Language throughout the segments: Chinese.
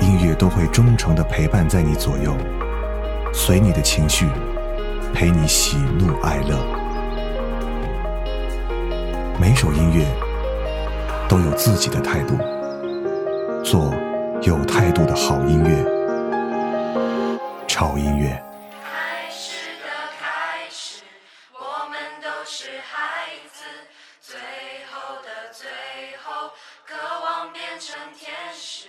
音乐都会忠诚的陪伴在你左右，随你的情绪，陪你喜怒哀乐。每首音乐都有自己的态度，做有态度的好音乐，超音乐。开始的开始，我们都是孩子，最后的最后，渴望变成天使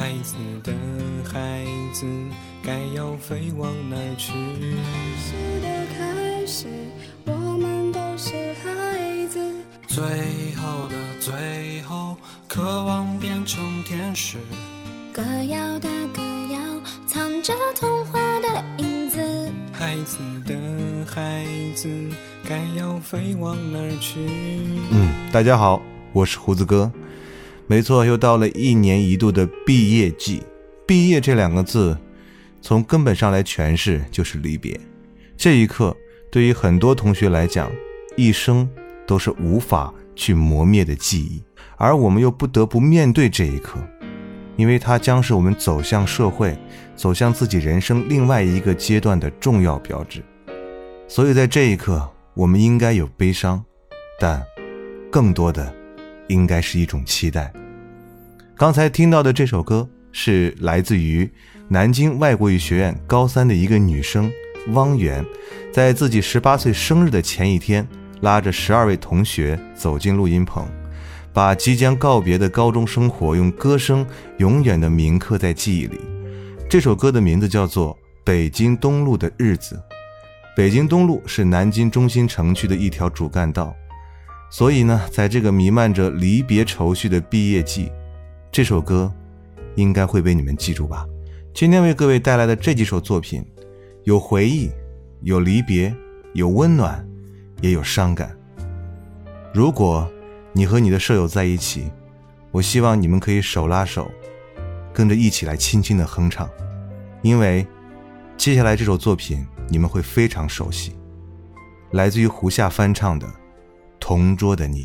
孩子的孩子。该要飞往哪去？故事的开始，我们都是孩子。最后的最后，渴望变成天使。歌谣的歌谣，藏着童话的影子。孩子的孩子，该要飞往哪去？嗯，大家好，我是胡子哥。没错，又到了一年一度的毕业季。毕业这两个字。从根本上来诠释，就是离别。这一刻，对于很多同学来讲，一生都是无法去磨灭的记忆。而我们又不得不面对这一刻，因为它将是我们走向社会、走向自己人生另外一个阶段的重要标志。所以在这一刻，我们应该有悲伤，但更多的应该是一种期待。刚才听到的这首歌是来自于。南京外国语学院高三的一个女生汪媛，在自己十八岁生日的前一天，拉着十二位同学走进录音棚，把即将告别的高中生活用歌声永远的铭刻在记忆里。这首歌的名字叫做《北京东路的日子》。北京东路是南京中心城区的一条主干道，所以呢，在这个弥漫着离别愁绪的毕业季，这首歌应该会被你们记住吧。今天为各位带来的这几首作品，有回忆，有离别，有温暖，也有伤感。如果你和你的舍友在一起，我希望你们可以手拉手，跟着一起来轻轻的哼唱，因为接下来这首作品你们会非常熟悉，来自于胡夏翻唱的《同桌的你》。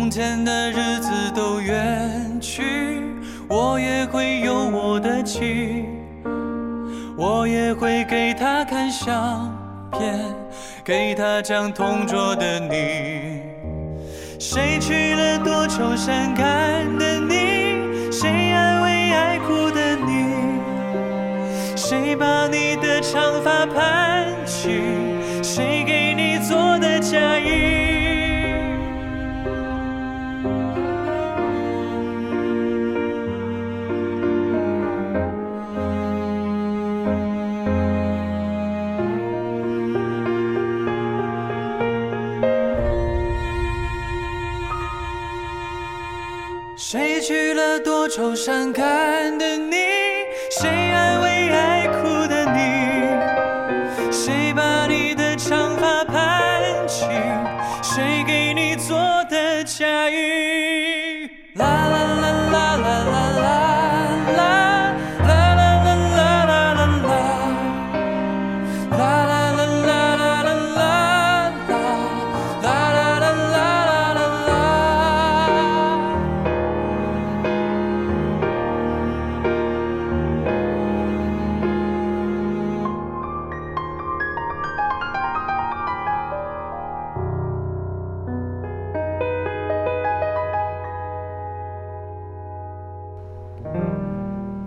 从前的日子都远去，我也会有我的妻，我也会给她看相片，给她讲同桌的你。谁娶了多愁善感的你？谁安慰爱哭的你？谁把你的长发盘起？谁给你做的嫁衣？愁善感的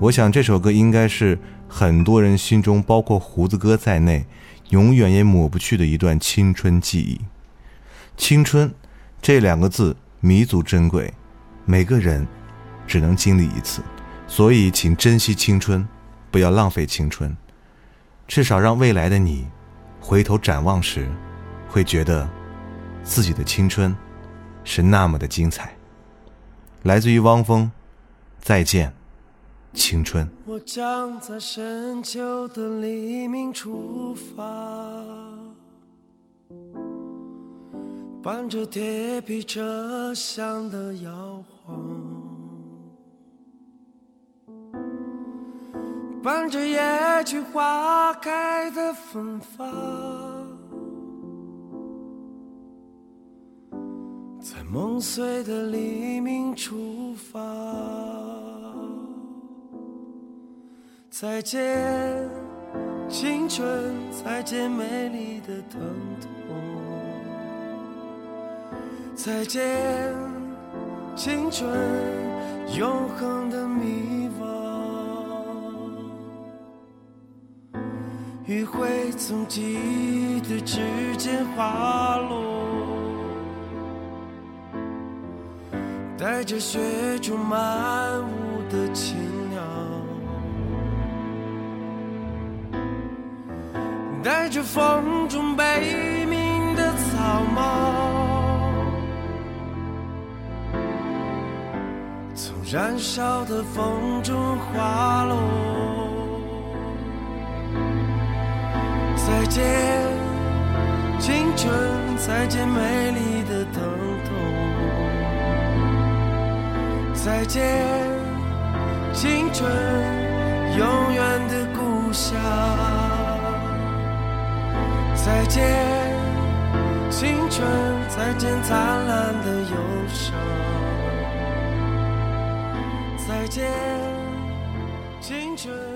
我想这首歌应该是很多人心中，包括胡子哥在内，永远也抹不去的一段青春记忆。青春这两个字弥足珍贵，每个人只能经历一次，所以请珍惜青春，不要浪费青春，至少让未来的你回头展望时，会觉得自己的青春是那么的精彩。来自于汪峰，再见。青春。我将在深秋的黎明出发，伴着铁皮车厢的摇晃，伴着野菊花开的芬芳，在梦碎的黎明出发。再见，青春，再见美丽的疼痛，再见，青春，永恒的迷惘。余晖从记忆的指尖滑落，带着雪中漫舞的青带着风中悲鸣的草帽，从燃烧的风中滑落。再见，青春，再见美丽的疼痛。再见，青春，永远的故乡。再见，青春，再见灿烂的忧伤。再见，青春。